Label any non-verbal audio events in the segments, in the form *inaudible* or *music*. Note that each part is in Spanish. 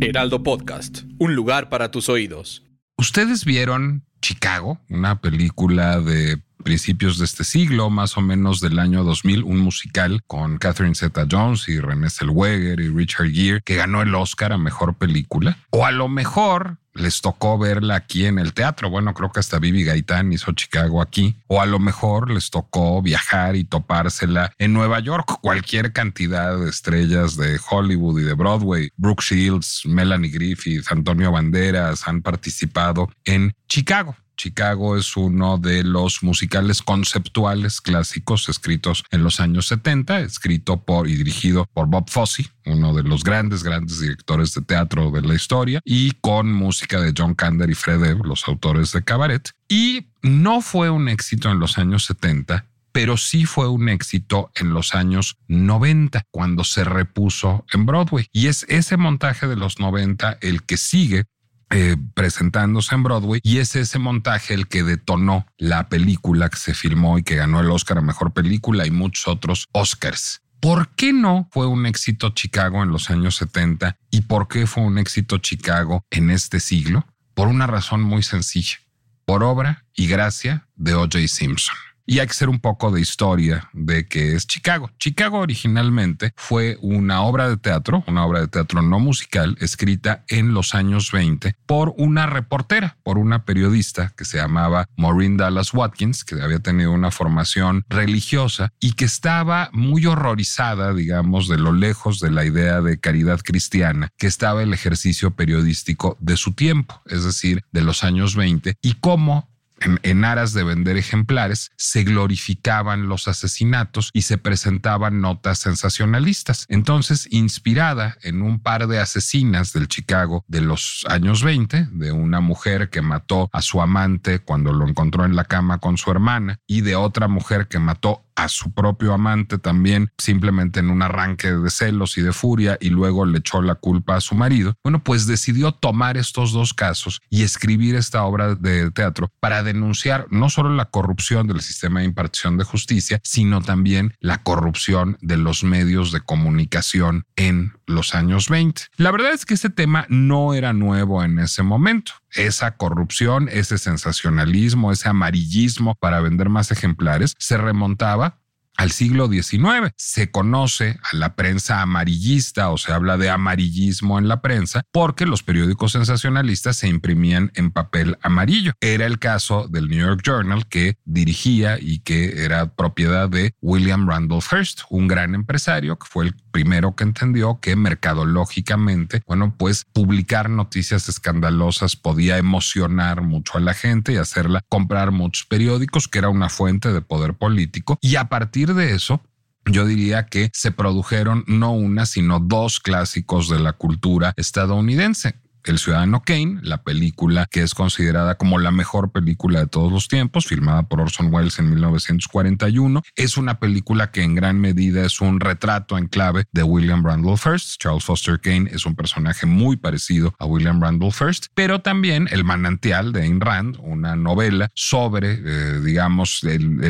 Heraldo Podcast, un lugar para tus oídos. ¿Ustedes vieron Chicago, una película de principios de este siglo, más o menos del año 2000, un musical con Catherine Zeta-Jones y René Zellweger y Richard Gere que ganó el Oscar a mejor película. O a lo mejor les tocó verla aquí en el teatro. Bueno, creo que hasta Vivi Gaitán hizo Chicago aquí. O a lo mejor les tocó viajar y topársela en Nueva York. Cualquier cantidad de estrellas de Hollywood y de Broadway, Brooke Shields, Melanie Griffith, Antonio Banderas han participado en Chicago. Chicago es uno de los musicales conceptuales clásicos escritos en los años 70, escrito por y dirigido por Bob Fosse, uno de los grandes, grandes directores de teatro de la historia, y con música de John Kander y Fred Ebb, los autores de Cabaret. Y no fue un éxito en los años 70, pero sí fue un éxito en los años 90, cuando se repuso en Broadway. Y es ese montaje de los 90 el que sigue eh, presentándose en Broadway y es ese montaje el que detonó la película que se filmó y que ganó el Oscar a Mejor Película y muchos otros Oscars. ¿Por qué no fue un éxito Chicago en los años 70 y por qué fue un éxito Chicago en este siglo? Por una razón muy sencilla, por obra y gracia de O.J. Simpson. Y hay que hacer un poco de historia de qué es Chicago. Chicago originalmente fue una obra de teatro, una obra de teatro no musical, escrita en los años 20 por una reportera, por una periodista que se llamaba Maureen Dallas Watkins, que había tenido una formación religiosa y que estaba muy horrorizada, digamos, de lo lejos de la idea de caridad cristiana que estaba el ejercicio periodístico de su tiempo, es decir, de los años 20, y cómo en, aras de vender ejemplares, se glorificaban los asesinatos y se presentaban notas sensacionalistas. Entonces, inspirada en un par de asesinas del Chicago de los años 20, de una mujer que mató a su amante cuando lo encontró en la cama con su hermana y de otra mujer que mató a su propio amante también simplemente en un arranque de celos y de furia y luego le echó la culpa a su marido. Bueno, pues decidió tomar estos dos casos y escribir esta obra de teatro para denunciar no solo la corrupción del sistema de impartición de justicia, sino también la corrupción de los medios de comunicación en los años 20. La verdad es que ese tema no era nuevo en ese momento. Esa corrupción, ese sensacionalismo, ese amarillismo para vender más ejemplares se remontaba al siglo XIX. Se conoce a la prensa amarillista o se habla de amarillismo en la prensa porque los periódicos sensacionalistas se imprimían en papel amarillo. Era el caso del New York Journal que dirigía y que era propiedad de William Randolph Hearst, un gran empresario que fue el primero que entendió que mercadológicamente, bueno, pues publicar noticias escandalosas podía emocionar mucho a la gente y hacerla comprar muchos periódicos, que era una fuente de poder político. Y a partir de eso, yo diría que se produjeron no una, sino dos clásicos de la cultura estadounidense. El Ciudadano Kane, la película que es considerada como la mejor película de todos los tiempos, filmada por Orson Welles en 1941. Es una película que en gran medida es un retrato en clave de William Randolph Hearst. Charles Foster Kane es un personaje muy parecido a William Randolph Hearst, pero también El manantial de Ayn Rand, una novela sobre, eh, digamos, el,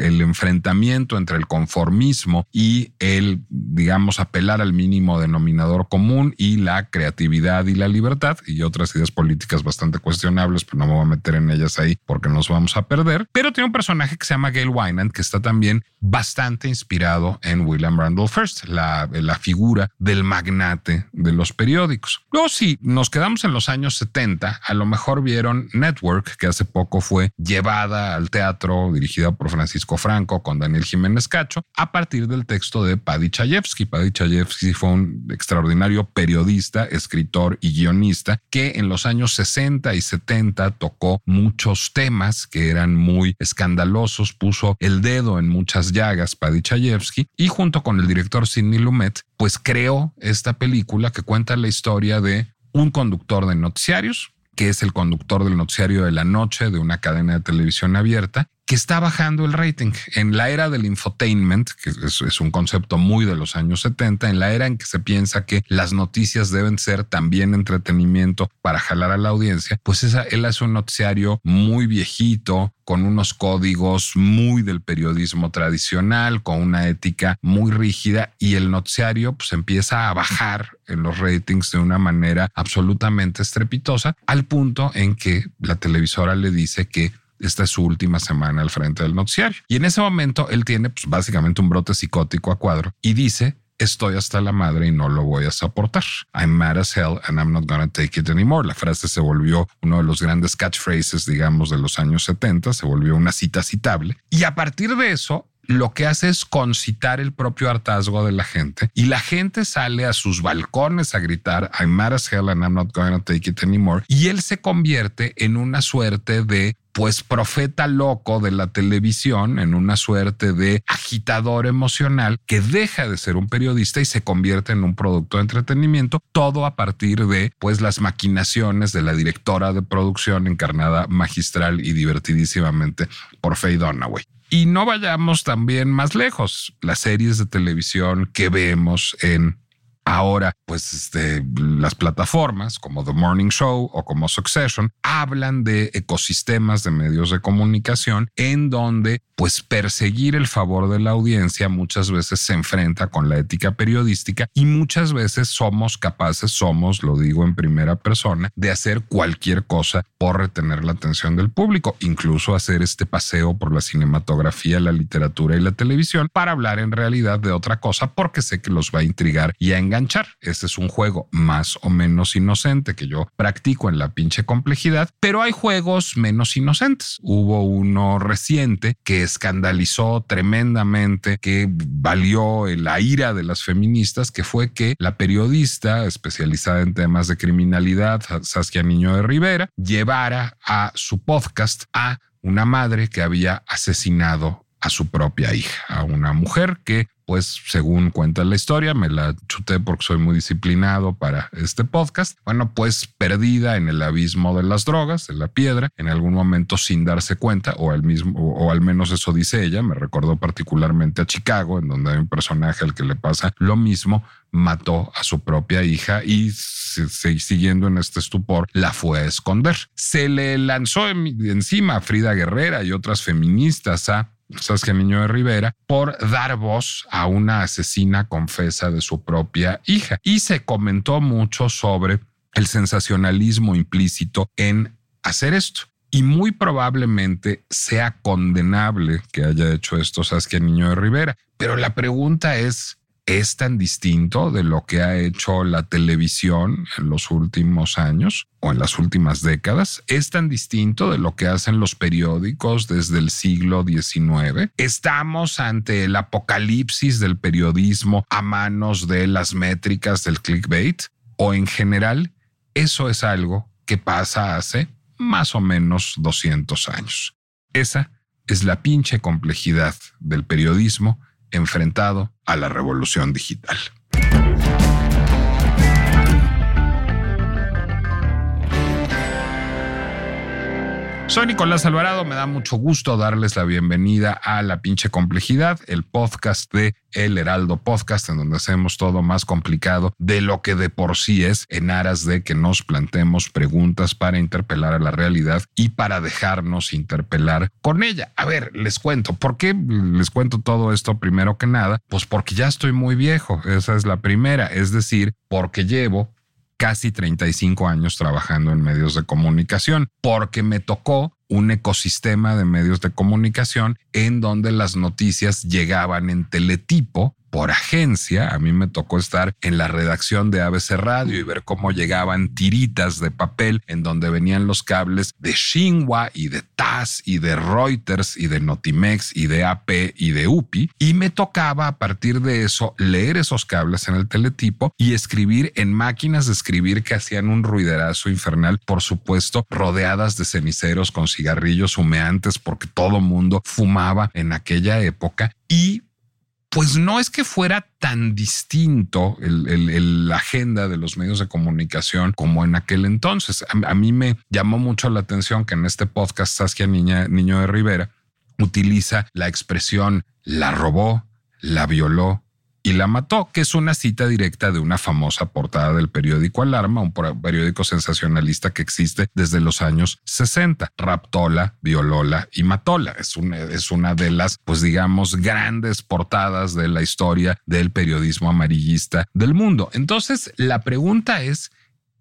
el enfrentamiento entre el conformismo y el, digamos, apelar al mínimo denominador común y la creatividad y la libertad y otras ideas políticas bastante cuestionables, pero no me voy a meter en ellas ahí porque nos vamos a perder. Pero tiene un personaje que se llama Gail Wynand, que está también bastante inspirado en William Randolph Hearst, la, la figura del magnate de los periódicos. Luego, si nos quedamos en los años 70, a lo mejor vieron Network, que hace poco fue llevada al teatro, dirigida por Francisco Franco con Daniel Jiménez Cacho, a partir del texto de Paddy Chayefsky. Paddy Chayefsky fue un extraordinario periodista, escritor y guionista que en los años 60 y 70 tocó muchos temas que eran muy escandalosos, puso el dedo en muchas llagas Chayefsky y junto con el director Sidney Lumet, pues creó esta película que cuenta la historia de un conductor de noticiarios, que es el conductor del noticiario de la noche de una cadena de televisión abierta, que está bajando el rating. En la era del infotainment, que es, un concepto muy de los años 70, en la era en que se piensa que las noticias deben ser también entretenimiento para jalar a la audiencia, pues esa, él hace un noticiario muy viejito, con unos códigos muy del periodismo tradicional, con una ética muy rígida y el noticiario pues empieza a bajar en los ratings de una manera absolutamente estrepitosa al punto en que la televisora le dice que esta es su última semana al frente del noticiario. Y en ese momento él tiene pues, básicamente un brote psicótico a cuadro y dice, estoy hasta la madre y no lo voy a soportar. I'm mad as hell and I'm not gonna take it anymore. La frase se volvió uno de los grandes catchphrases, digamos, de los años 70, se volvió una cita citable. Y a partir de eso, lo que hace es concitar el propio hartazgo de la gente y la gente sale a sus balcones a gritar I'm mad as hell and I'm not going to take it anymore y él se convierte en una suerte de pues profeta loco de la televisión en una suerte de agitador emocional que deja de ser un periodista y se convierte en un producto de entretenimiento, todo a partir de pues las maquinaciones de la directora de producción encarnada magistral y divertidísimamente por Faye Dunaway. Y no vayamos también más lejos. Las series de televisión que vemos en Ahora, pues este, las plataformas como The Morning Show o como Succession hablan de ecosistemas de medios de comunicación en donde pues perseguir el favor de la audiencia muchas veces se enfrenta con la ética periodística y muchas veces somos capaces, somos, lo digo en primera persona, de hacer cualquier cosa por retener la atención del público, incluso hacer este paseo por la cinematografía, la literatura y la televisión para hablar en realidad de otra cosa porque sé que los va a intrigar y a enganchar. Este es un juego más o menos inocente que yo practico en la pinche complejidad, pero hay juegos menos inocentes. Hubo uno reciente que escandalizó tremendamente, que valió la ira de las feministas, que fue que la periodista especializada en temas de criminalidad, Saskia Niño de Rivera, llevara a su podcast a una madre que había asesinado a su propia hija, a una mujer que pues según cuenta la historia, me la chuté porque soy muy disciplinado para este podcast. Bueno, pues perdida en el abismo de las drogas, en la piedra, en algún momento sin darse cuenta, o al mismo, o, al menos eso dice ella, me recordó particularmente a Chicago, en donde hay un personaje al que le pasa lo mismo, mató a su propia hija y siguiendo en este estupor la fue a esconder. Se le lanzó encima a Frida Guerrera y otras feministas a Saskia Niño de Rivera por dar voz a una asesina confesa de su propia hija. Y se comentó mucho sobre el sensacionalismo implícito en hacer esto. Y muy probablemente sea condenable que haya hecho esto Saskia Niño de Rivera. Pero la pregunta es, es tan distinto de lo que ha hecho la televisión en los últimos años o en las últimas décadas, es tan distinto de lo que hacen los periódicos desde el siglo XIX. Estamos ante el apocalipsis del periodismo a manos de las métricas del clickbait o en general, eso es algo que pasa hace más o menos 200 años. Esa es la pinche complejidad del periodismo enfrentado a la revolución digital. Soy Nicolás Alvarado, me da mucho gusto darles la bienvenida a La pinche complejidad, el podcast de El Heraldo Podcast, en donde hacemos todo más complicado de lo que de por sí es, en aras de que nos plantemos preguntas para interpelar a la realidad y para dejarnos interpelar con ella. A ver, les cuento, ¿por qué les cuento todo esto primero que nada? Pues porque ya estoy muy viejo, esa es la primera, es decir, porque llevo casi 35 años trabajando en medios de comunicación, porque me tocó un ecosistema de medios de comunicación en donde las noticias llegaban en teletipo por agencia. A mí me tocó estar en la redacción de ABC Radio y ver cómo llegaban tiritas de papel en donde venían los cables de Xinhua y de TAS y de Reuters y de Notimex y de AP y de UPI. Y me tocaba a partir de eso leer esos cables en el teletipo y escribir en máquinas de escribir que hacían un ruiderazo infernal, por supuesto, rodeadas de ceniceros con cigarrillos humeantes porque todo mundo fumaba en aquella época y pues no es que fuera tan distinto la agenda de los medios de comunicación como en aquel entonces. A, mí me llamó mucho la atención que en este podcast Saskia Niña, Niño de Rivera utiliza la expresión la robó, la violó y la mató, que es una cita directa de una famosa portada del periódico Alarma, un periódico sensacionalista que existe desde los años 60. Raptola, violóla y matóla. Es una, es una de las, pues digamos, grandes portadas de la historia del periodismo amarillista del mundo. Entonces, la pregunta es,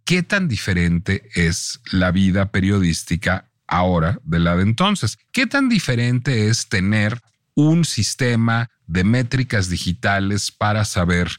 ¿qué tan diferente es la vida periodística ahora de la de entonces? ¿Qué tan diferente es tener un sistema de métricas digitales para saber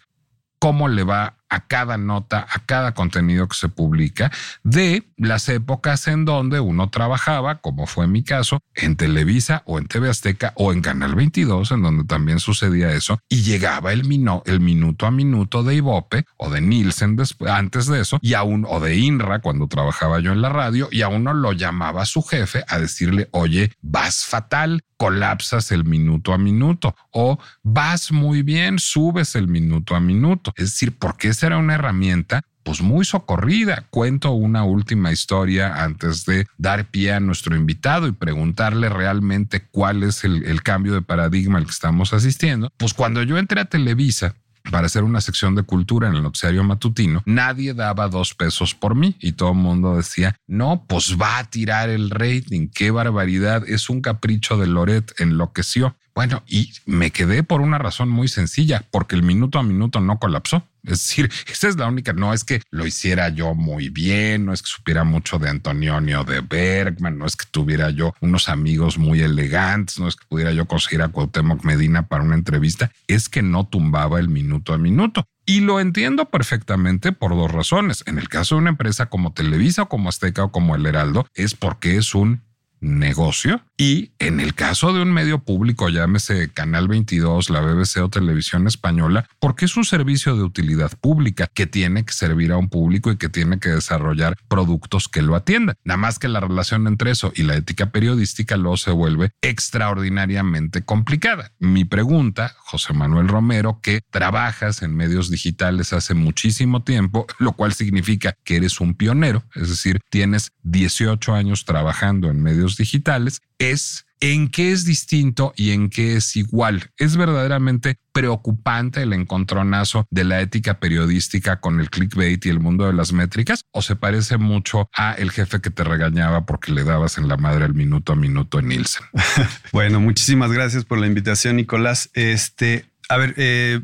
cómo le va a cada nota, a cada contenido que se publica, de las épocas en donde uno trabajaba, como fue mi caso, en Televisa o en TV Azteca o en Canal 22, en donde también sucedía eso, y llegaba el, el minuto a minuto de Ibope o de Nielsen antes de eso, y aún, o de INRA cuando trabajaba yo en la radio, y a uno lo llamaba su jefe a decirle, oye, vas fatal, colapsas el minuto a minuto, o vas muy bien, subes el minuto a minuto. Es decir, ¿por era una herramienta pues muy socorrida. Cuento una última historia antes de dar pie a nuestro invitado y preguntarle realmente cuál es el, el, cambio de paradigma al que estamos asistiendo. Pues cuando yo entré a Televisa, para hacer una sección de cultura en el noticiario matutino, nadie daba dos pesos por mí y todo el mundo decía, no, pues va a tirar el rating, qué barbaridad, es un capricho de Loret, enloqueció. Bueno, y me quedé por una razón muy sencilla, porque el minuto a minuto no colapsó. Es decir, *laughs* esa es la única, no es que lo hiciera yo muy bien, no es que supiera mucho de Antonio de Bergman, no es que tuviera yo unos amigos muy elegantes, no es que pudiera yo conseguir a Cuauhtémoc Medina para una entrevista, es que no tumbaba el minuto a minuto. Y lo entiendo perfectamente por dos razones. En el caso de una empresa como Televisa o como Azteca o como El Heraldo, es porque es un negocio y en el caso de un medio público, llámese Canal 22, la BBC o Televisión Española, porque es un servicio de utilidad pública que tiene que servir a un público y que tiene que desarrollar productos que lo atiendan. Nada más que la relación entre eso y la ética periodística luego se vuelve extraordinariamente complicada. Mi pregunta, José Manuel Romero, que trabajas en medios digitales hace muchísimo tiempo, lo cual significa que eres un pionero, es decir, tienes 18 años trabajando en medios digitales es en qué es distinto y en qué es igual. Es verdaderamente preocupante el encontronazo de la ética periodística con el clickbait y el mundo de las métricas o se parece mucho a el jefe que te regañaba porque le dabas en la madre el minuto a minuto en Nielsen. *laughs* bueno, muchísimas gracias por la invitación, Nicolás. Este, a ver, eh,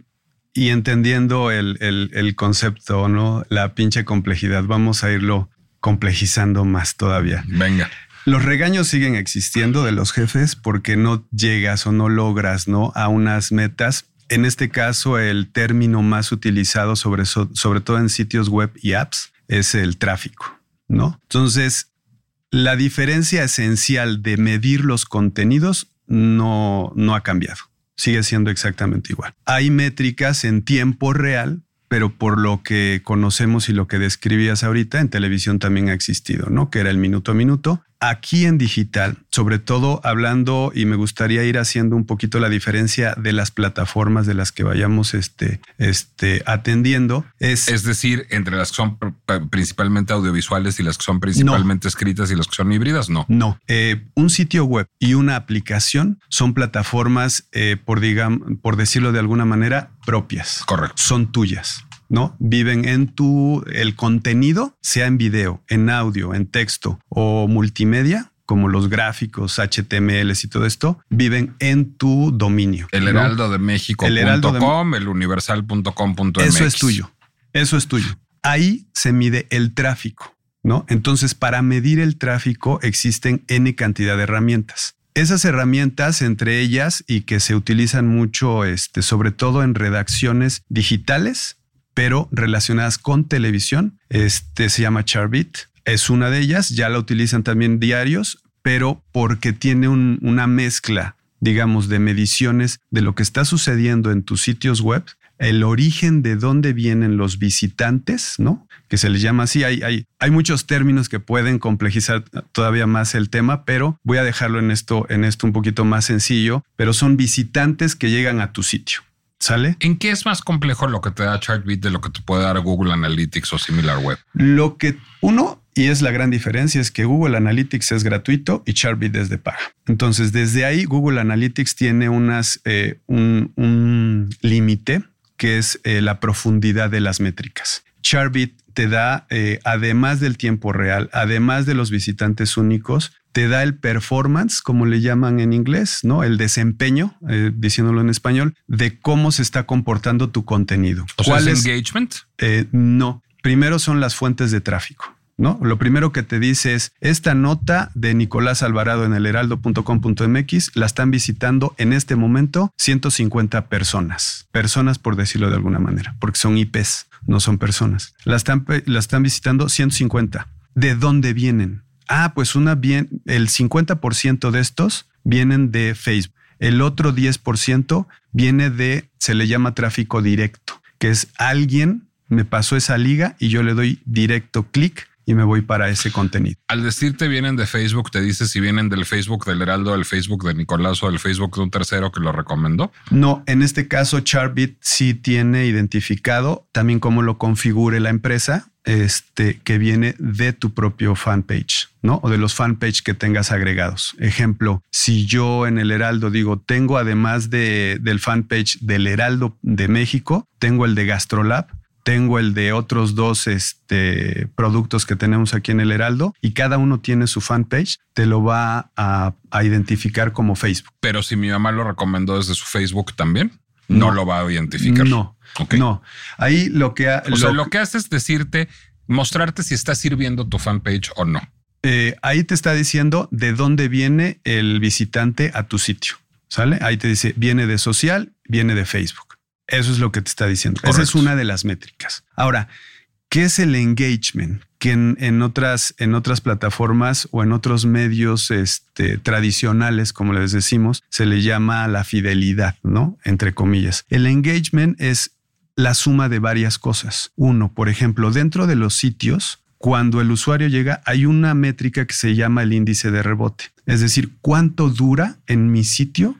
y entendiendo el, el concepto, ¿no? La pinche complejidad, vamos a irlo complejizando más todavía. Venga. Los regaños siguen existiendo de los jefes porque no llegas o no logras ¿no? a unas metas. En este caso, el término más utilizado sobre, todo en sitios web y apps es el tráfico, ¿no? Entonces, la diferencia esencial de medir los contenidos no, no ha cambiado. Sigue siendo exactamente igual. Hay métricas en tiempo real pero por lo que conocemos y lo que describías ahorita, en televisión también ha existido, ¿no? Que era el minuto a minuto. Aquí en digital, sobre todo hablando, y me gustaría ir haciendo un poquito la diferencia de las plataformas de las que vayamos este, este, atendiendo, es... Es decir, entre las que son principalmente audiovisuales y las que son principalmente escritas y las que son híbridas, no. No, eh, un sitio web y una aplicación son plataformas, eh, por, digamos, por decirlo de alguna manera, propias. Correcto. Son tuyas. ¿No? Viven en tu, el contenido, sea en video, en audio, en texto o multimedia, como los gráficos, HTML y todo esto, viven en tu dominio. El heraldo de México.com, el, el universal.com.mx. Eso es tuyo. Eso es tuyo. Ahí se mide el tráfico, ¿no? Entonces, para medir el tráfico existen N cantidad de herramientas. Esas herramientas, entre ellas, y que se utilizan mucho, este, sobre todo en redacciones digitales, pero relacionadas con televisión. Este se llama Charbit. Es una de ellas. Ya la utilizan también diarios, pero porque tiene una mezcla, digamos, de mediciones de lo que está sucediendo en tus sitios web, el origen de dónde vienen los visitantes, ¿no? Que se les llama así. Hay, hay, hay muchos términos que pueden complejizar todavía más el tema, pero voy a dejarlo en esto, en esto un poquito más sencillo. Pero son visitantes que llegan a tu sitio. ¿Sale? ¿En qué es más complejo lo que te da Chartbeat de lo que te puede dar Google Analytics o Similar Web? Lo que uno, Y es la gran diferencia, es que Google Analytics es gratuito y Charbit es de paga. Entonces, desde ahí Google Analytics tiene unas, eh, un, límite que es eh, la profundidad de las métricas. Charbit te da, eh, además del tiempo real, además de los visitantes únicos, te da el performance, como le llaman en inglés, ¿no? El desempeño, diciéndolo en español, de cómo se está comportando tu contenido. ¿Cuál es engagement? no. Primero son las fuentes de tráfico. ¿no? Lo primero que te dice es, esta nota de Nicolás Alvarado en el heraldo.com.mx la están visitando en este momento 150 personas, personas por decirlo de alguna manera, porque son IPs, no son personas. La están, la están visitando 150. ¿De dónde vienen? Ah, pues una bien, el 50% de estos vienen de Facebook. El otro 10% viene de, se le llama tráfico directo, que es alguien me pasó esa liga y yo le doy directo clic y me voy para ese contenido. Al decirte vienen de Facebook, te dice si vienen del Facebook del Heraldo, del Facebook de Nicolás o del Facebook de un tercero que lo recomendó. No, en este caso Charbit sí tiene identificado también cómo lo configure la empresa, este que viene de tu propio fanpage, ¿no? O de los fanpage que tengas agregados. Ejemplo, si yo en el Heraldo digo, tengo además de, del fanpage del Heraldo de México, tengo el de Gastrolab, tengo el de otros dos este, productos que tenemos aquí en el Heraldo y cada uno tiene su fanpage, te lo va a, identificar como Facebook. Pero si mi mamá lo recomendó desde su Facebook también, no, lo va a identificar. No, no. Ahí lo que... o lo, sea, lo que hace es decirte, mostrarte si está sirviendo tu fanpage o no. Eh, ahí te está diciendo de dónde viene el visitante a tu sitio. ¿Sale? Ahí te dice, viene de social, viene de Facebook. Eso es lo que te está diciendo. Esa es una de las métricas. Ahora, ¿qué es el engagement? Que en, otras, en otras plataformas o en otros medios este, tradicionales, como les decimos, se le llama la fidelidad, ¿no? Entre comillas. El engagement es la suma de varias cosas. Uno, por ejemplo, dentro de los sitios, cuando el usuario llega, hay una métrica que se llama el índice de rebote. Es decir, cuánto dura en mi sitio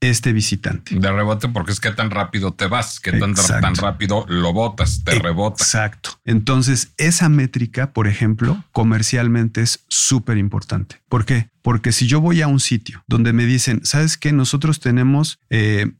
este visitante. De rebote porque es que tan rápido te vas, que tan, tan, rápido lo botas, te rebota. Exacto. Entonces, esa métrica, por ejemplo, comercialmente es súper importante. ¿Por qué? Porque si yo voy a un sitio donde me dicen, ¿sabes qué? Nosotros tenemos 100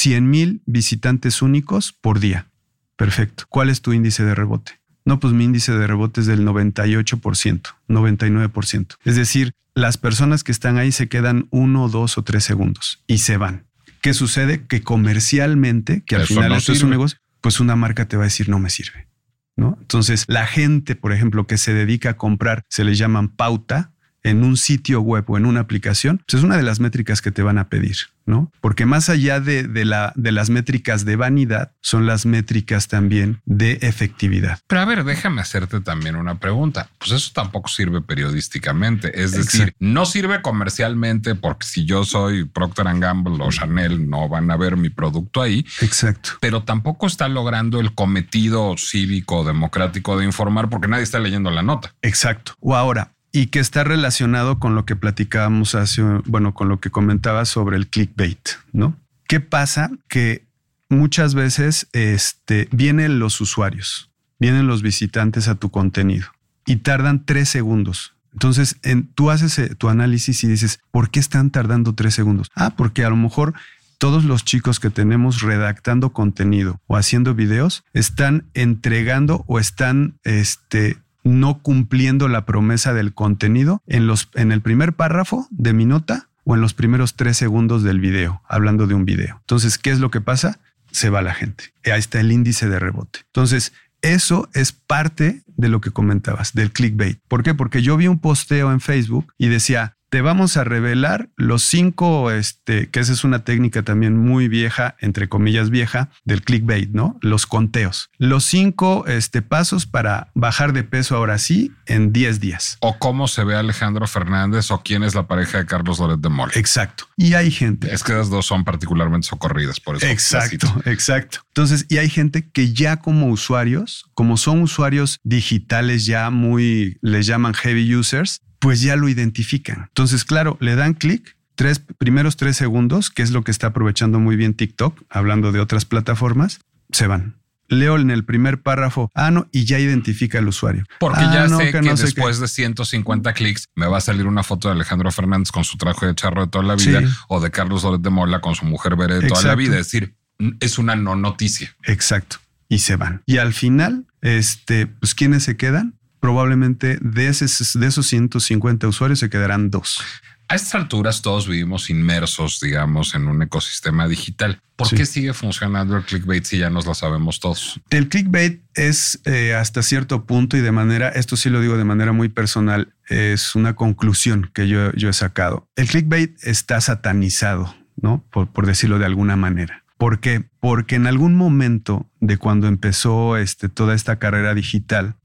eh, mil visitantes únicos por día. Perfecto. ¿Cuál es tu índice de rebote? No, pues mi índice de rebote es del 98%, 99%. Es decir, las personas que están ahí se quedan uno, dos o tres segundos y se van. ¿Qué sucede? Que comercialmente, que al final esto es un negocio, pues una marca te va a decir no me sirve. ¿no? Entonces, la gente, por ejemplo, que se dedica a comprar, se le llaman pauta, en un sitio web o en una aplicación, pues es una de las métricas que te van a pedir, ¿no? Porque más allá de, de, la, de las métricas de vanidad, son las métricas también de efectividad. Pero a ver, déjame hacerte también una pregunta. Pues eso tampoco sirve periodísticamente. Es decir, no sirve comercialmente porque si yo soy Procter Gamble o Chanel, no van a ver mi producto ahí. Exacto. Pero tampoco está logrando el cometido cívico democrático de informar porque nadie está leyendo la nota. Exacto. O ahora, y que está relacionado con lo que platicábamos hace, bueno, con lo que comentaba sobre el clickbait, ¿no? ¿Qué pasa? Que muchas veces este, vienen los usuarios, vienen los visitantes a tu contenido y tardan tres segundos. Entonces, en, tú haces eh, tu análisis y dices, ¿por qué están tardando tres segundos? Ah, porque a lo mejor todos los chicos que tenemos redactando contenido o haciendo videos están entregando o están este, no cumpliendo la promesa del contenido en, los, en el primer párrafo de mi nota o en los primeros tres segundos del video, hablando de un video. Entonces, ¿qué es lo que pasa? Se va la gente. Ahí está el índice de rebote. Entonces, eso es parte de lo que comentabas, del clickbait. ¿Por qué? Porque yo vi un posteo en Facebook y decía, te vamos a revelar los cinco, este, que esa es una técnica también muy vieja, entre comillas vieja, del clickbait, ¿no? Los conteos. Los cinco este, pasos para bajar de peso ahora sí en 10 días. O cómo se ve Alejandro Fernández o quién es la pareja de Carlos Loret de Mola. Exacto. Y hay gente. Es que las dos son particularmente socorridas, por eso. Exacto, exacto. Entonces, y hay gente que ya como usuarios, como son usuarios digitales ya muy, les llaman heavy users, pues ya lo identifican. Entonces, claro, le dan clic, tres primeros tres segundos, que es lo que está aprovechando muy bien TikTok, hablando de otras plataformas, se van. leo en el primer párrafo, ah, no, y ya identifica al usuario. Porque Ah, ya no, sé que, no sé después qué. de 150 clics me va a salir una foto de Alejandro Fernández con su traje de charro de toda la vida Sí. o de Carlos Loret de Mola con su mujer Bere de toda la vida. Es decir, es una no noticia. Exacto. Y se van. Y al final, este, pues, ¿quiénes se quedan? Probablemente de, esos, de esos 150 usuarios se quedarán dos. A estas alturas todos vivimos inmersos, digamos, en un ecosistema digital. ¿Por Sí. qué sigue funcionando el clickbait si ya nos lo sabemos todos? El clickbait es eh, hasta cierto punto y de manera, esto sí lo digo de manera muy personal, es una conclusión que yo, yo he sacado. El clickbait está satanizado, ¿no? Por, por decirlo de alguna manera. ¿Por qué? Porque en algún momento de cuando empezó este, toda esta carrera digital,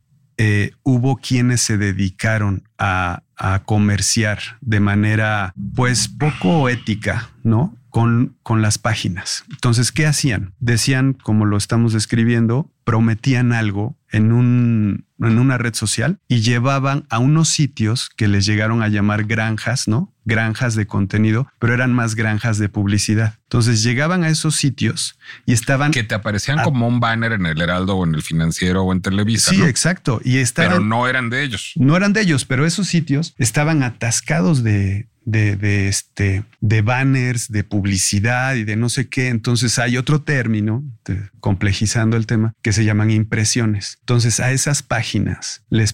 eh, hubo quienes se dedicaron a, comerciar de manera pues poco ética, ¿no? Con, con las páginas. Entonces, ¿qué hacían? Decían, como lo estamos describiendo, prometían algo en, un, en una red social y llevaban a unos sitios que les llegaron a llamar granjas, ¿no? Granjas de contenido, pero eran más granjas de publicidad. Entonces llegaban a esos sitios y estaban... Que te aparecían como un banner en el Heraldo o en el Financiero o en Televisa, Sí, ¿no? exacto. Y estaban... pero no eran de ellos. no eran de ellos, pero esos sitios estaban atascados de, de, de, este, de banners, de publicidad y de no sé qué. Entonces hay otro término, complejizando el tema, que se llaman impresiones. Entonces a esas páginas les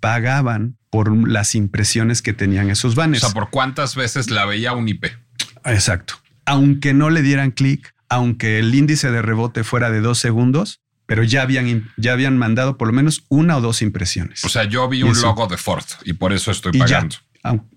pagaban por las impresiones que tenían esos O banners. sea, por cuántas veces la veía un IP. Exacto. Aunque no le dieran clic, aunque el índice de rebote fuera de dos segundos, pero ya habían, ya habían mandado por lo menos una o dos impresiones. O sea, yo vi Y un eso. logo de Ford y por eso estoy y pagando.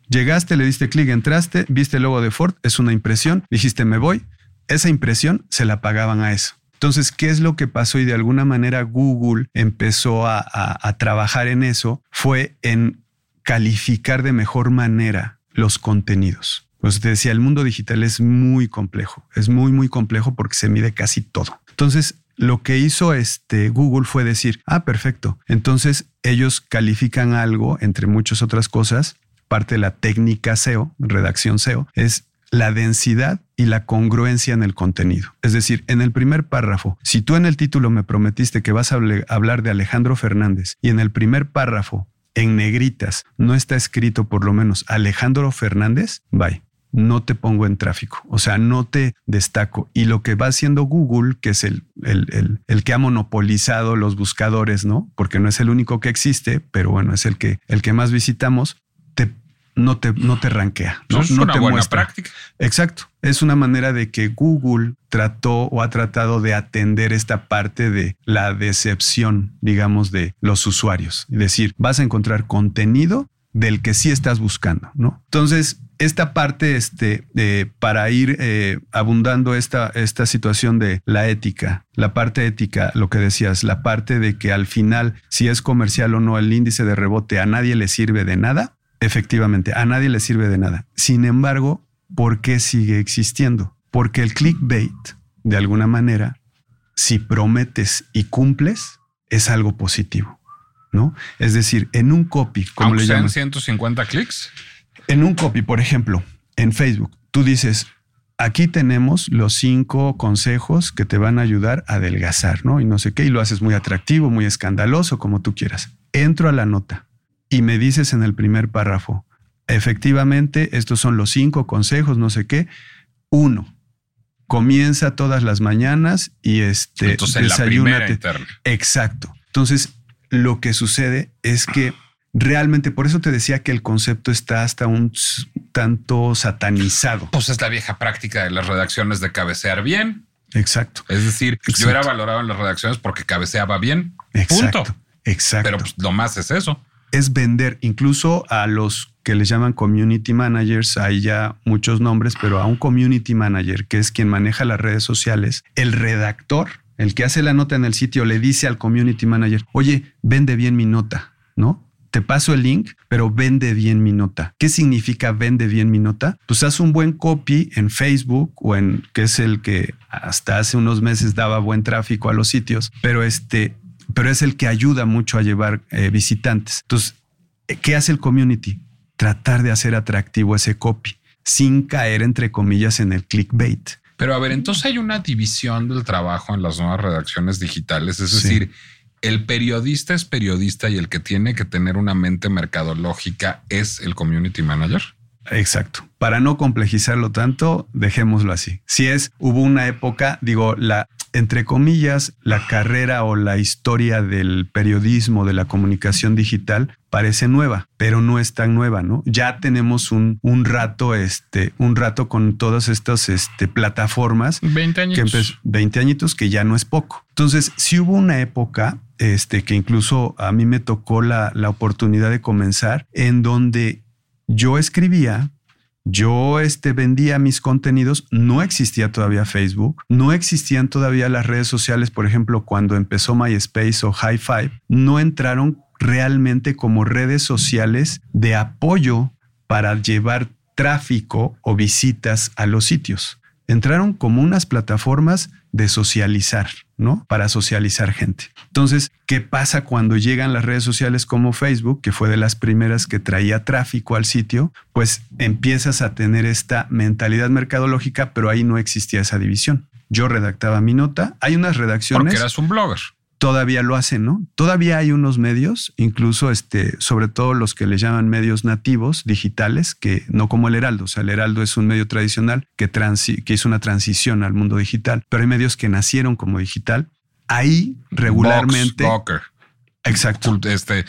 Llegaste, le diste clic, entraste, viste el logo de Ford, es una impresión, dijiste me voy. Esa impresión se la pagaban a eso. Entonces, ¿qué es lo que pasó? Y de alguna manera Google empezó a, a- a trabajar en eso, fue en calificar de mejor manera los contenidos. Pues te decía, el mundo digital es muy complejo, es muy, muy complejo porque se mide casi todo. Entonces, lo que hizo este Google fue decir, ah, perfecto. Entonces, ellos califican algo, entre muchas otras cosas, parte de la técnica SEO, redacción SEO, es la densidad y la congruencia en el contenido. Es decir, en el primer párrafo, si tú en el título me prometiste que vas a hablar de Alejandro Fernández y en el primer párrafo, en negritas, no está escrito por lo menos Alejandro Fernández, bye. No te pongo en tráfico, o sea, no te destaco. Y lo que va haciendo Google, que es el, el, el- el que ha monopolizado los buscadores, ¿no? Porque no es el único que existe, pero bueno, es el que, el que más visitamos, no, te, no te rankea. ¿no? Es no una te buena muestra. práctica. Exacto. Es una manera de que Google trató o ha tratado de atender esta parte de la decepción, digamos, de los usuarios. Es decir, vas a encontrar contenido del que sí estás buscando, ¿no? Entonces, esta parte, este, de, para ir eh, abundando esta, esta situación de la ética, la parte ética, lo que decías, la parte de que al final, si es comercial o no, el índice de rebote a nadie le sirve de nada, efectivamente, a nadie le sirve de nada. Sin embargo, ¿por qué sigue existiendo? Porque el clickbait, de alguna manera, si prometes y cumples, es algo positivo, ¿no? Es decir, en un copy, como le llaman, 150 clics. en un copy, por ejemplo, en Facebook, tú dices, aquí tenemos los cinco consejos que te van a ayudar a adelgazar, ¿no? Y no sé qué, y lo haces muy atractivo, muy escandaloso, como tú quieras. Entro a la nota y me dices en el primer párrafo, efectivamente, estos son los cinco consejos, no sé qué. Uno, comienza todas las mañanas y este, Entonces, la desayúnate. interna. Exacto. Entonces, lo que sucede es que realmente, por eso te decía que el concepto está hasta un tanto satanizado. Pues es la vieja práctica de las redacciones de cabecear bien. Exacto. Es decir, yo era valorado en las redacciones porque cabeceaba bien. Exacto. Punto. Exacto. Pero pues, lo más es eso. Es vender incluso a los que les llaman community managers, hay ya muchos nombres, pero a un community manager, que es quien maneja las redes sociales, el redactor, el que hace la nota en el sitio, le dice al community manager, oye, vende bien mi nota, ¿no? te paso el link, pero vende bien mi nota. ¿Qué significa vende bien mi nota? Pues haz un buen copy en Facebook o en que es el que hasta hace unos meses daba buen tráfico a los sitios, pero este, pero es el que ayuda mucho a llevar eh, visitantes. Entonces, ¿qué hace el community? Tratar de hacer atractivo ese copy sin caer entre comillas en el clickbait. Pero a ver, entonces hay una división del trabajo en las nuevas redacciones digitales, es decir, el periodista es periodista y el que tiene que tener una mente mercadológica es el community manager. Exacto. Para no complejizarlo tanto, dejémoslo así. Si es, hubo una época, digo, la, entre comillas, la carrera o la historia del periodismo, de la comunicación digital, parece nueva, pero no es tan nueva, ¿no? Ya tenemos un, un rato, este, un rato con todas estas este, plataformas. 20 años. Que 20 añitos, que ya no es poco. Entonces, si hubo una época, este, que incluso a mí me tocó la, la oportunidad de comenzar, en donde yo escribía yo este, vendía mis contenidos, no existía todavía Facebook, no existían todavía las redes sociales, por ejemplo, cuando empezó MySpace o High Five, no entraron realmente como redes sociales de apoyo para llevar tráfico o visitas a los sitios. Entraron como unas plataformas de socializar, ¿no? Para socializar gente. Entonces, ¿qué pasa cuando llegan las redes sociales como Facebook, que fue de las primeras que traía tráfico al sitio? Pues empiezas a tener esta mentalidad mercadológica, pero ahí no existía esa división. Yo redactaba mi nota. Hay unas redacciones. Porque eras un blogger todavía lo hacen, ¿no? Todavía hay unos medios, incluso este, sobre todo los que le llaman medios nativos digitales, que no como el Heraldo. O sea, el Heraldo es un medio tradicional que, que hizo una transición al mundo digital, pero hay medios que nacieron como digital. Ahí regularmente. Exacto. Este,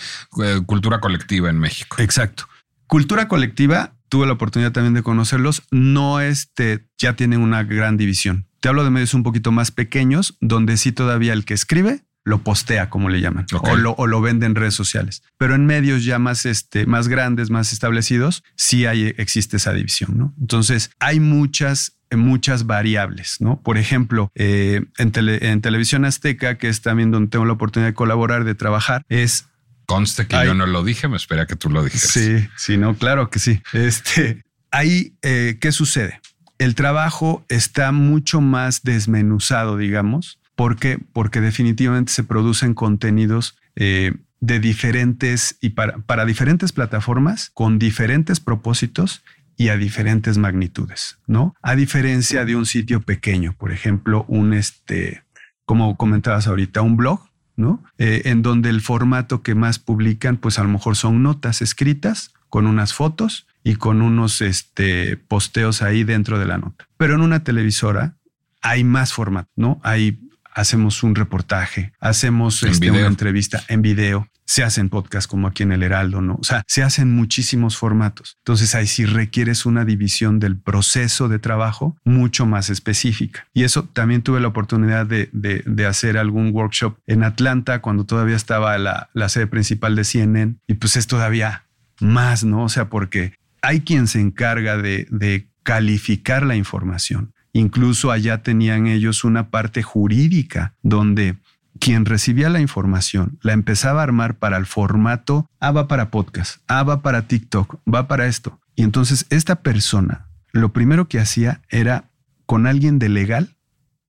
cultura colectiva en México. Exacto. Cultura colectiva, tuve la oportunidad también de conocerlos, no este, ya tienen una gran división. Te hablo de medios un poquito más pequeños, donde sí todavía el que escribe lo postea, como le llaman, o, lo, o, lo, vende en redes sociales. Pero en medios ya más, este, más grandes, más establecidos, sí hay, existe esa división, ¿no? Entonces, hay muchas muchas variables, ¿no? Por ejemplo, eh, en, en, Televisión Azteca, que es también donde tengo la oportunidad de colaborar, de trabajar, es... Conste que yo no lo dije, me espera que tú lo dijeras. Sí, sí, no, claro que sí. Este, ahí, eh, ¿qué sucede? El trabajo está mucho más desmenuzado, digamos, ¿Por qué? Porque definitivamente se producen contenidos eh, de diferentes y para, diferentes plataformas con diferentes propósitos y a diferentes magnitudes, ¿no? A diferencia de un sitio pequeño, por ejemplo, un este, como comentabas ahorita, un blog, ¿no? Eh, en donde el formato que más publican, pues a lo mejor son notas escritas con unas fotos y con unos este, posteos ahí dentro de la nota. Pero en una televisora hay más formato, ¿no? Hay hacemos un reportaje, hacemos este, una entrevista en video, se hacen podcasts como aquí en el Heraldo, ¿no? O sea, se hacen muchísimos formatos. Entonces ahí sí requieres una división del proceso de trabajo mucho más específica. Y eso también tuve la oportunidad de, hacer algún workshop en Atlanta cuando todavía estaba la, la sede principal de CNN y pues es todavía más, ¿no? O sea, porque hay quien se encarga de, de calificar la información Incluso allá tenían ellos una parte jurídica donde quien recibía la información la empezaba a armar para el formato, ah, va para podcast, ah, va para TikTok, va para esto. Y entonces esta persona lo primero que hacía era con alguien de legal,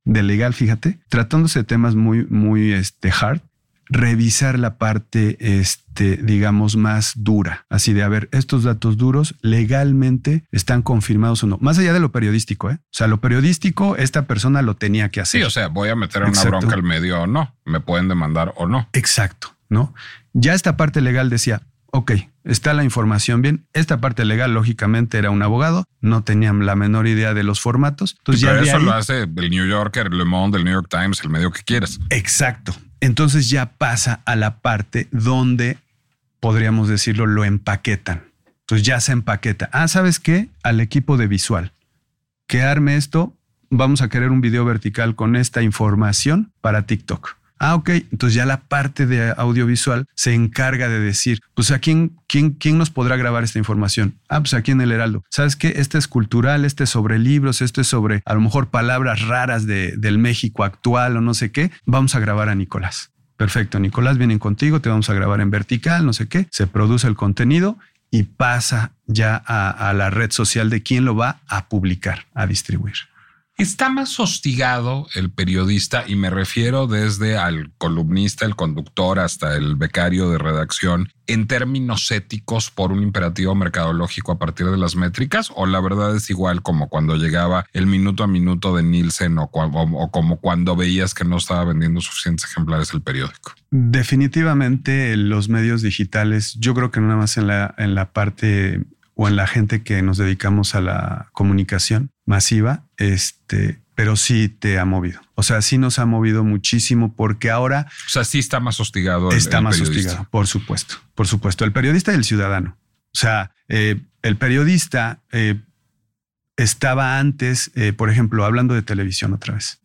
de legal, fíjate, tratándose de temas muy, muy este, hard, revisar la parte, este, digamos, más dura. Así de, a ver, estos datos duros legalmente están confirmados o no. Más allá de lo periodístico, ¿eh? O sea, lo periodístico, esta persona lo tenía que hacer. Sí, o sea, voy a meter una bronca al medio o no. Me pueden demandar o no. Exacto, ¿no? Ya esta parte legal decía, ok, está la información bien. Esta parte legal, lógicamente, era un abogado, no tenían la menor idea de los formatos. Entonces, ya eso lo hace el New Yorker, el Le Monde, el New York Times, el medio que quieras. Exacto entonces ya pasa a la parte donde, podríamos decirlo, lo empaquetan. Entonces ya se empaqueta. Ah, ¿sabes qué? Al equipo de visual. Que arme esto, vamos a querer un video vertical con esta información para TikTok. Ah, ok. Entonces ya la parte de audiovisual se encarga de decir, pues a quién, quién, quién nos podrá grabar esta información. Ah, pues aquí en el Heraldo. ¿Sabes qué? Este es cultural, este es sobre libros, este es sobre a lo mejor palabras raras de, del México actual o no sé qué. Vamos a grabar a Nicolás. Perfecto, Nicolás, vienen contigo, te vamos a grabar en vertical, no sé qué. Se produce el contenido y pasa ya a, a la red social de quién lo va a publicar, a distribuir. Está más hostigado el periodista y me refiero desde al columnista, el conductor, hasta el becario de redacción en términos éticos por un imperativo mercadológico a partir de las métricas o la verdad es igual como cuando llegaba el minuto a minuto de Nielsen o, como cuando veías que no estaba vendiendo suficientes ejemplares el periódico. Definitivamente los medios digitales, yo creo que nada más en la, en la parte o en la gente que nos dedicamos a la comunicación masiva, este, pero sí te ha movido. O sea, sí nos ha movido muchísimo porque ahora... O sea, sí está más hostigado. Está el más hostigado, por supuesto, por supuesto. El periodista y el ciudadano. O sea, eh, el periodista eh, estaba antes, eh, por ejemplo, hablando de televisión otra vez,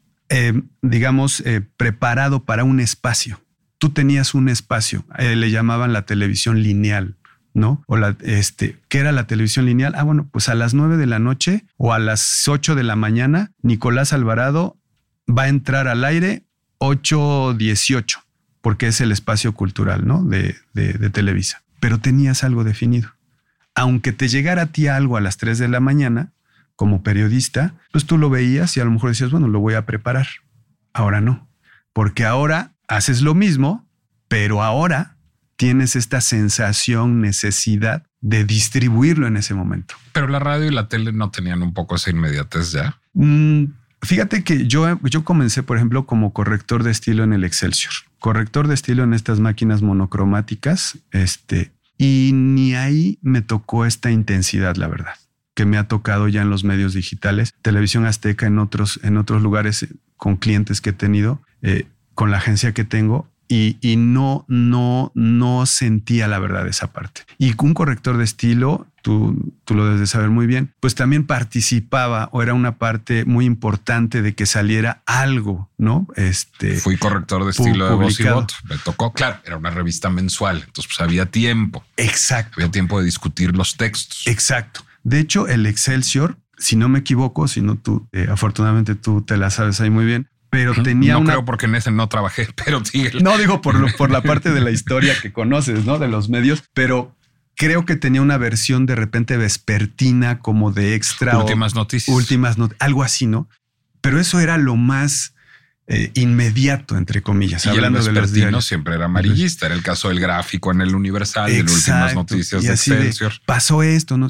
digamos, preparado para un espacio. Tú tenías un espacio, le llamaban la televisión lineal. ¿No? O la, este, ¿qué era la televisión lineal? Ah, bueno, pues a las nueve de la noche o a las ocho de la mañana, Nicolás Alvarado va a entrar al aire 8.18, porque es el espacio cultural, ¿no? De, de, de, Televisa. Pero tenías algo definido. Aunque te llegara a ti algo a las 3 de la mañana, como periodista, pues tú lo veías y a lo mejor decías, bueno, lo voy a preparar. Ahora no, porque ahora haces lo mismo, pero ahora tienes esta sensación, necesidad de distribuirlo en ese momento. Pero la radio y la tele no tenían un poco esa inmediatez ya. Mm, fíjate que yo, yo comencé, por ejemplo, como corrector de estilo en el Excelsior, corrector de estilo en estas máquinas monocromáticas, este, y ni ahí me tocó esta intensidad, la verdad, que me ha tocado ya en los medios digitales, televisión azteca, en otros, en otros lugares con clientes que he tenido, eh, con la agencia que tengo, y, y, no, no, no sentía la verdad esa parte. Y un corrector de estilo, tú, tú lo debes de saber muy bien, pues también participaba o era una parte muy importante de que saliera algo, ¿no? Este fui corrector de estilo de voz y voto. Me tocó, claro, era una revista mensual, entonces pues había tiempo. Exacto. Había tiempo de discutir los textos. Exacto. De hecho, el Excelsior, si no me equivoco, si no tú, eh, afortunadamente tú te la sabes ahí muy bien, pero tenía no una... creo porque en ese no trabajé, *laughs* pero sí. No digo por, lo, por la parte de la historia que conoces, ¿no? De los medios, pero creo que tenía una versión de repente vespertina como de extra. Últimas o, noticias. Últimas noticias, algo así, ¿no? Pero eso era lo más eh, inmediato, entre comillas. Y hablando el de los siempre era amarillista. Era el caso del gráfico en el Universal, de últimas noticias y de así Excelsior. De, pasó esto, ¿no?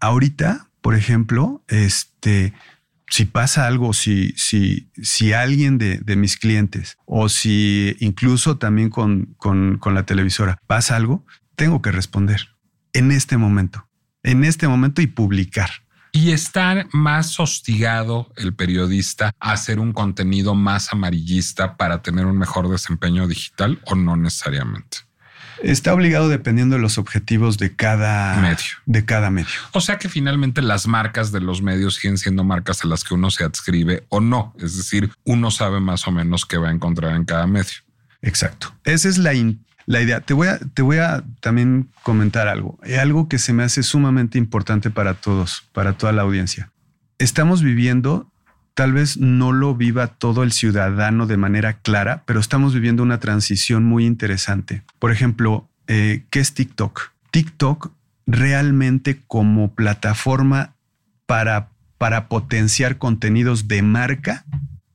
Ahorita, por ejemplo, este si pasa algo, si, si, si alguien de, de, mis clientes o si incluso también con, con, con, la televisora pasa algo, tengo que responder en este momento, en este momento y publicar. Y estar más hostigado el periodista a hacer un contenido más amarillista para tener un mejor desempeño digital o no necesariamente. Está obligado dependiendo de los objetivos de cada medio. De cada medio. O sea que finalmente las marcas de los medios siguen siendo marcas a las que uno se adscribe o no. Es decir, uno sabe más o menos qué va a encontrar en cada medio. Exacto. Esa es la, la idea. Te voy, a, te voy a también comentar algo. Algo que se me hace sumamente importante para todos, para toda la audiencia. Estamos viviendo tal vez no lo viva todo el ciudadano de manera clara, pero estamos viviendo una transición muy interesante. Por ejemplo, eh, ¿qué es TikTok? TikTok realmente como plataforma para, para potenciar contenidos de marca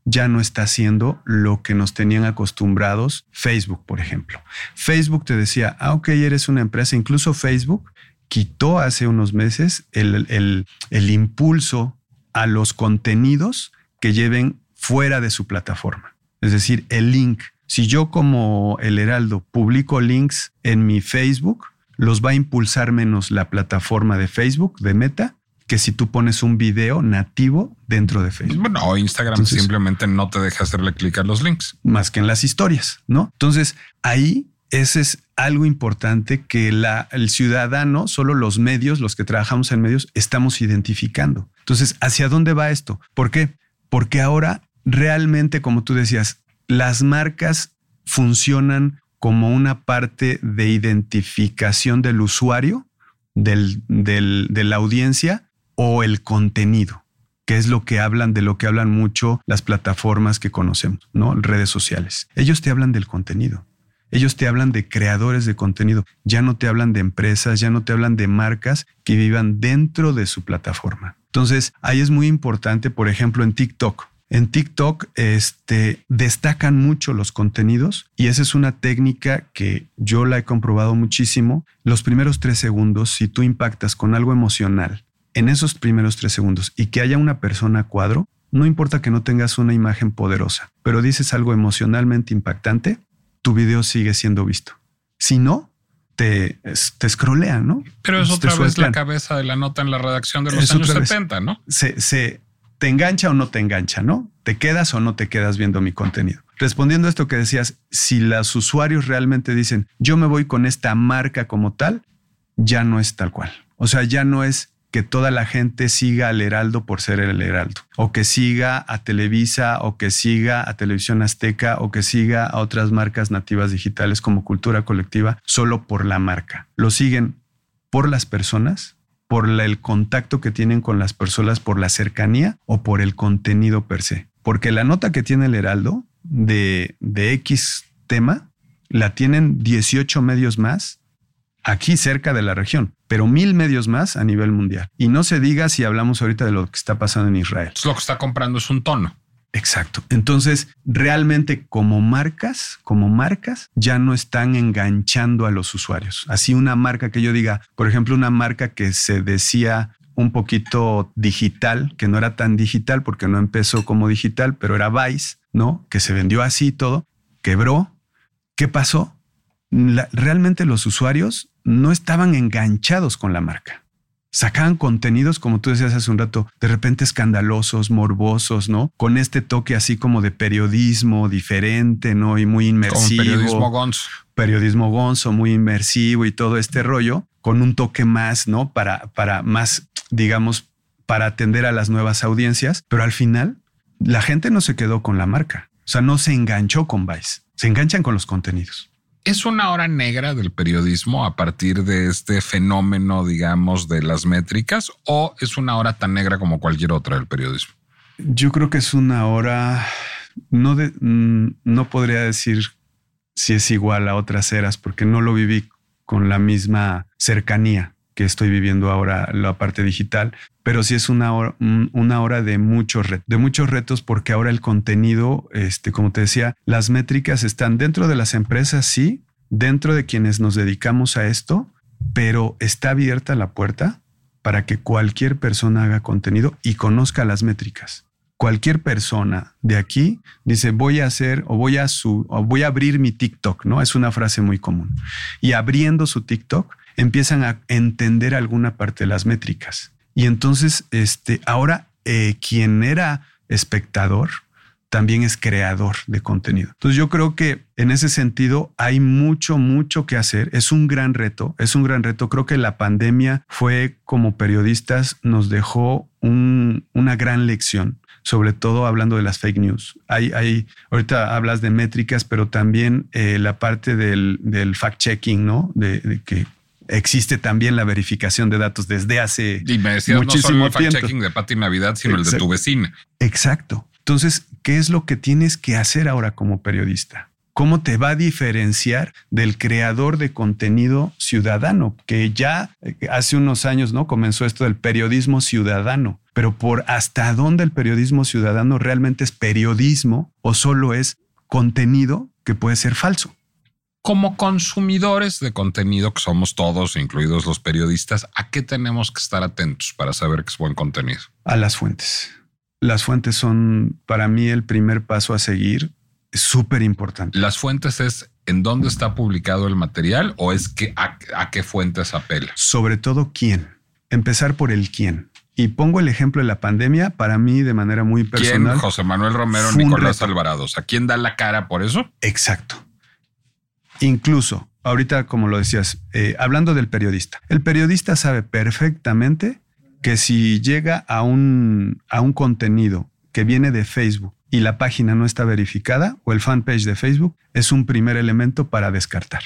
ya no está haciendo lo que nos tenían acostumbrados Facebook, por ejemplo. Facebook te decía, ah, ok, eres una empresa, incluso Facebook quitó hace unos meses el, el, el impulso a los contenidos que lleven fuera de su plataforma. Es decir, el link. Si yo como el Heraldo publico links en mi Facebook, los va a impulsar menos la plataforma de Facebook, de Meta, que si tú pones un video nativo dentro de Facebook. Bueno, o Instagram Entonces, simplemente no te deja hacerle clic a los links. Más que en las historias, ¿no? Entonces, ahí ese es algo importante que el ciudadano, solo los medios, los que trabajamos en medios, estamos identificando. Entonces, ¿hacia dónde va esto? ¿Por qué? Porque ahora realmente, como tú decías, las marcas funcionan como una parte de identificación del usuario, del, de la audiencia o el contenido, que es lo que hablan, de lo que hablan mucho las plataformas que conocemos, ¿no? Redes sociales. Ellos te hablan del contenido. Ellos te hablan de creadores de contenido, ya no te hablan de empresas, ya no te hablan de marcas que vivan dentro de su plataforma. Entonces, ahí es muy importante, por ejemplo, en TikTok. En TikTok este, destacan mucho los contenidos y esa es una técnica que yo la he comprobado muchísimo. Los primeros tres segundos, si tú impactas con algo emocional en esos primeros tres segundos y que haya una persona cuadro, no importa que no tengas una imagen poderosa, pero dices algo emocionalmente impactante, tu video sigue siendo visto. Si no, te, te scrollean, ¿no? Pero es otra vez la cabeza de la nota en la redacción de los años 70, ¿no? Se, se, te engancha o no te engancha, ¿no? ¿Te quedas o no te quedas viendo mi contenido? Respondiendo a esto que decías, si los usuarios realmente dicen, yo me voy con esta marca como tal, ya no es tal cual. O sea, ya no es que toda la gente siga al Heraldo por ser el Heraldo, o que siga a Televisa, o que siga a Televisión Azteca, o que siga a otras marcas nativas digitales como Cultura Colectiva, solo por la marca. Lo siguen por las personas por el contacto que tienen con las personas, por la cercanía o por el contenido per se. Porque la nota que tiene el Heraldo de, X tema la tienen 18 medios más aquí cerca de la región, pero mil medios más a nivel mundial. Y no se diga si hablamos ahorita de lo que está pasando en Israel. Lo que está comprando es un tono. Exacto. Entonces, realmente como marcas, como marcas, ya no están enganchando a los usuarios. Así una marca que yo diga, por ejemplo, una marca que se decía un poquito digital, que no era tan digital porque no empezó como digital, pero era Vice, ¿no? Que se vendió así y todo, quebró. ¿Qué pasó? Realmente los usuarios no estaban enganchados con la marca sacaban contenidos, como tú decías hace un rato, de repente escandalosos, morbosos, ¿no? Con este toque así como de periodismo diferente, ¿no? Y muy inmersivo. periodismo gonzo. Periodismo gonzo, muy inmersivo y todo este rollo, con un toque más, ¿no? Para, para más, digamos, para atender a las nuevas audiencias. Pero al final, la gente no se quedó con la marca. O sea, no se enganchó con Vice. Se enganchan con los contenidos. ¿Es una hora negra del periodismo a partir de este fenómeno, digamos, de las métricas o es una hora tan negra como cualquier otra del periodismo? Yo creo que es una hora, no, mm, no podría decir si es igual a otras eras porque no lo viví con la misma cercanía estoy viviendo ahora la parte digital, pero sí es una hora, una hora de muchos retos, de muchos retos porque ahora el contenido, este, como te decía, las métricas están dentro de las empresas, sí, dentro de quienes nos dedicamos a esto, pero está abierta la puerta para que cualquier persona haga contenido y conozca las métricas. Cualquier persona de aquí dice voy a hacer o voy a su o voy a abrir mi TikTok, ¿no? Es una frase muy común. Y abriendo su TikTok empiezan a entender alguna parte de las métricas. Y entonces, este, ahora eh, quien era espectador también es creador de contenido. Entonces yo creo que en ese sentido hay mucho, mucho que hacer. Es un gran reto, es un gran reto. Creo que la pandemia fue como periodistas, nos dejó una gran lección sobre todo hablando de las fake news. Hay, hay ahorita hablas de métricas, pero también eh, la parte del, fact-checking, ¿no? de, que existe también la verificación de datos desde hace y me decías, no solo el fact-checking de Pati Navidad, sino el de tu vecina. Exacto. Entonces, ¿qué es lo que tienes que hacer ahora como periodista? ¿Cómo te va a diferenciar del creador de contenido ciudadano? Que ya eh, hace unos años no comenzó esto del periodismo ciudadano, pero por hasta dónde el periodismo ciudadano realmente es periodismo o solo es contenido que puede ser falso como consumidores de contenido que somos todos, incluidos los periodistas, ¿a qué tenemos que estar atentos para saber que es buen contenido? A las fuentes. Las fuentes son para mí el primer paso a seguir. Es súper importante. Las fuentes es en dónde está publicado el material o es que a, qué fuentes apela. Sobre todo quién. Empezar por el quién. Y pongo el ejemplo de la pandemia para mí de manera muy personal. ¿Quién? José Manuel Romero, Nicolás Alvarado. ¿A quién da la cara por eso? Exacto. Incluso, ahorita como lo decías, eh, hablando del periodista, el periodista sabe perfectamente que si llega a un, a un contenido que viene de Facebook y la página no está verificada o el fanpage de Facebook, es un primer elemento para descartar.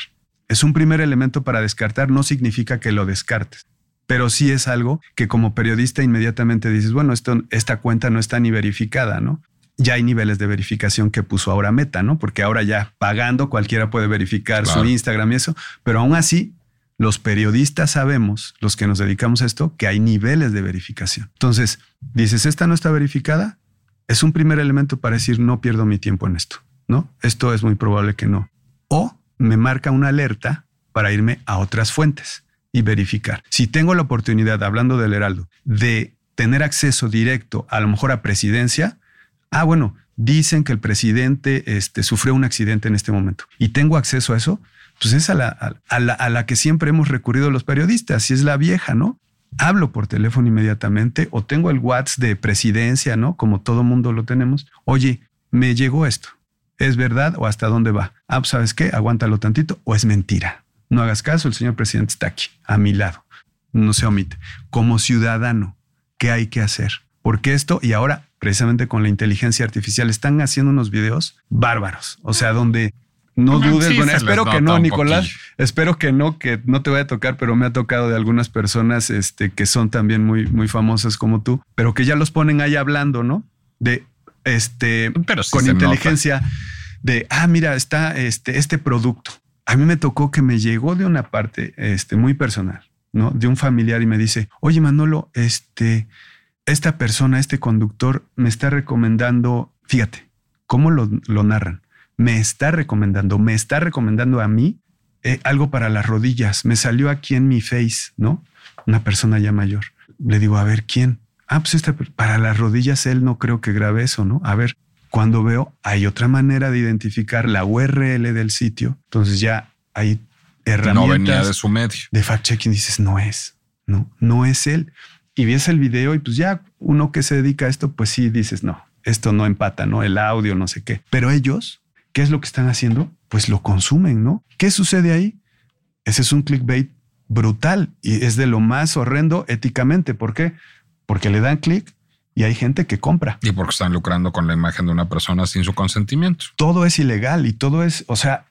Es un primer elemento para descartar, no significa que lo descartes, pero sí es algo que como periodista inmediatamente dices, bueno, esto, esta cuenta no está ni verificada, ¿no? Ya hay niveles de verificación que puso ahora Meta, ¿no? Porque ahora ya pagando cualquiera puede verificar su Instagram y eso, pero aún así los periodistas sabemos, los que nos dedicamos a esto, que hay niveles de verificación. Entonces, dices, esta no está verificada, es un primer elemento para decir, no pierdo mi tiempo en esto, ¿no? Esto es muy probable que no. O me marca una alerta para irme a otras fuentes y verificar. Si tengo la oportunidad, hablando del Heraldo, de tener acceso directo a lo mejor a presidencia, ah, bueno, dicen que el presidente este, sufrió un accidente en este momento y tengo acceso a eso, pues es a la, a, la, a la que siempre hemos recurrido los periodistas, si es la vieja, ¿no? Hablo por teléfono inmediatamente o tengo el WhatsApp de presidencia, ¿no? Como todo mundo lo tenemos. Oye, me llegó esto. ¿Es verdad o hasta dónde va? Ah, pues, ¿sabes qué? Aguántalo tantito o es mentira. No hagas caso, el señor presidente está aquí, a mi lado. No se omite. Como ciudadano, ¿qué hay que hacer? Porque esto, y ahora precisamente con la inteligencia artificial, están haciendo unos videos bárbaros. O sea, donde no dudes, bueno, espero que no, Nicolás, espero que no, que no te vaya a tocar, pero me ha tocado de algunas personas este, que son también muy, muy famosas como tú, pero que ya los ponen ahí hablando, ¿no? De este, con inteligencia de, ah, mira, está este, este producto. A mí me tocó que me llegó de una parte este, muy personal, ¿no? De un familiar y me dice, oye Manolo, este, esta persona, este conductor me está recomendando, fíjate, ¿cómo lo, narran? Me está recomendando, me está recomendando a mí eh, algo para las rodillas. Me salió aquí en mi face, ¿no? Una persona ya mayor. Le digo, a ver, ¿quién? Ah, pues esta, para las rodillas él no creo que grabe eso, ¿no? A ver, cuando veo, hay otra manera de identificar la URL del sitio. Entonces ya hay herramientas. No venía de su medio. De fact-checking dices, no es, no, no es él. Y ves el video y pues ya uno que se dedica a esto, pues sí dices, no, esto no empata, ¿no? El audio, no sé qué. Pero ellos, ¿qué es lo que están haciendo? Pues lo consumen, ¿no? ¿Qué sucede ahí? Ese es un clickbait brutal y es de lo más horrendo éticamente. ¿Por qué? Porque le dan clic y hay gente que compra. Y porque están lucrando con la imagen de una persona sin su consentimiento. Todo es ilegal y todo es, o sea,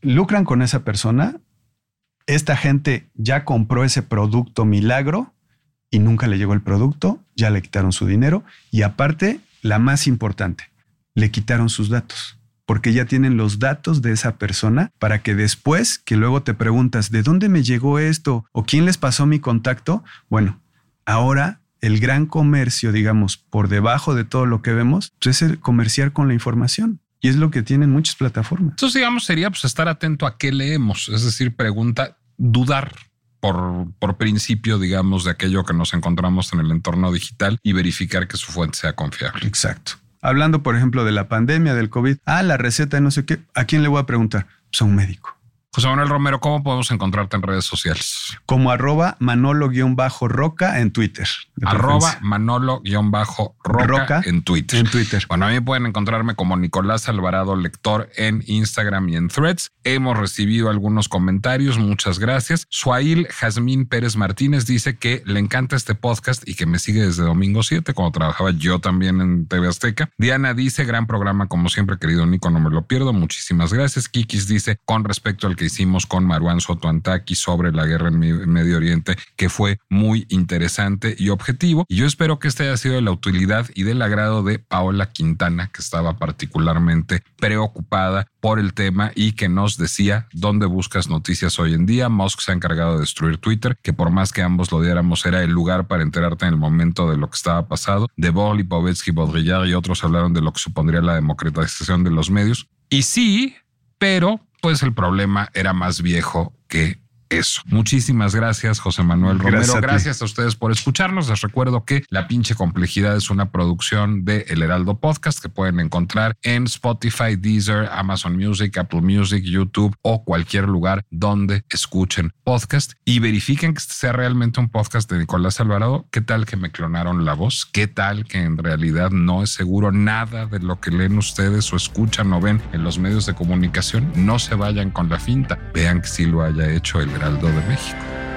lucran con esa persona. Esta gente ya compró ese producto milagro y nunca le llegó el producto, ya le quitaron su dinero y aparte, la más importante, le quitaron sus datos porque ya tienen los datos de esa persona para que después que luego te preguntas de dónde me llegó esto o quién les pasó mi contacto, bueno, ahora el gran comercio, digamos, por debajo de todo lo que vemos, pues, es el comerciar con la información. Y es lo que tienen muchas plataformas. Entonces, digamos, sería pues estar atento a qué leemos, es decir, pregunta, dudar por, por principio, digamos, de aquello que nos encontramos en el entorno digital y verificar que su fuente sea confiable. Exacto. Hablando, por ejemplo, de la pandemia, del COVID, ah, la receta y no sé qué, ¿a quién le voy a preguntar? Pues a un médico. José Manuel Romero, ¿cómo podemos encontrarte en redes sociales? Como arroba Manolo-Roca en Twitter. Arroba Manolo-Roca en Twitter. En Twitter. Bueno, a mí pueden encontrarme como Nicolás Alvarado Lector en Instagram y en Threads. Hemos recibido algunos comentarios, muchas gracias. Suail Jazmín Pérez Martínez dice que le encanta este podcast y que me sigue desde domingo 7, cuando trabajaba yo también en TV Azteca. Diana dice, gran programa como siempre, querido Nico, no me lo pierdo. Muchísimas gracias. Kikis dice, con respecto al que hicimos con Marwan Sotoantaki sobre la guerra en Medio Oriente, que fue muy interesante y objetivo. Y yo espero que este haya sido de la utilidad y del agrado de Paola Quintana, que estaba particularmente preocupada por el tema y que nos decía dónde buscas noticias hoy en día. Musk se ha encargado de destruir Twitter, que por más que ambos lo diéramos era el lugar para enterarte en el momento de lo que estaba pasado. De Boll, Povetsky, Baudrillard y otros hablaron de lo que supondría la democratización de los medios. Y sí, pero pues el problema era más viejo que eso. Muchísimas gracias, José Manuel Romero. Gracias a, ustedes por escucharnos. Les recuerdo que La pinche complejidad es una producción de El Heraldo Podcast que pueden encontrar en Spotify, Deezer, Amazon Music, Apple Music, YouTube o cualquier lugar donde escuchen podcast y verifiquen que sea realmente un podcast de Nicolás Alvarado. ¿Qué tal que me clonaron la voz? ¿Qué tal que en realidad no es seguro nada de lo que leen ustedes o escuchan o ven en los medios de comunicación? No se vayan con la finta. Vean que sí lo haya hecho el Heraldo de México.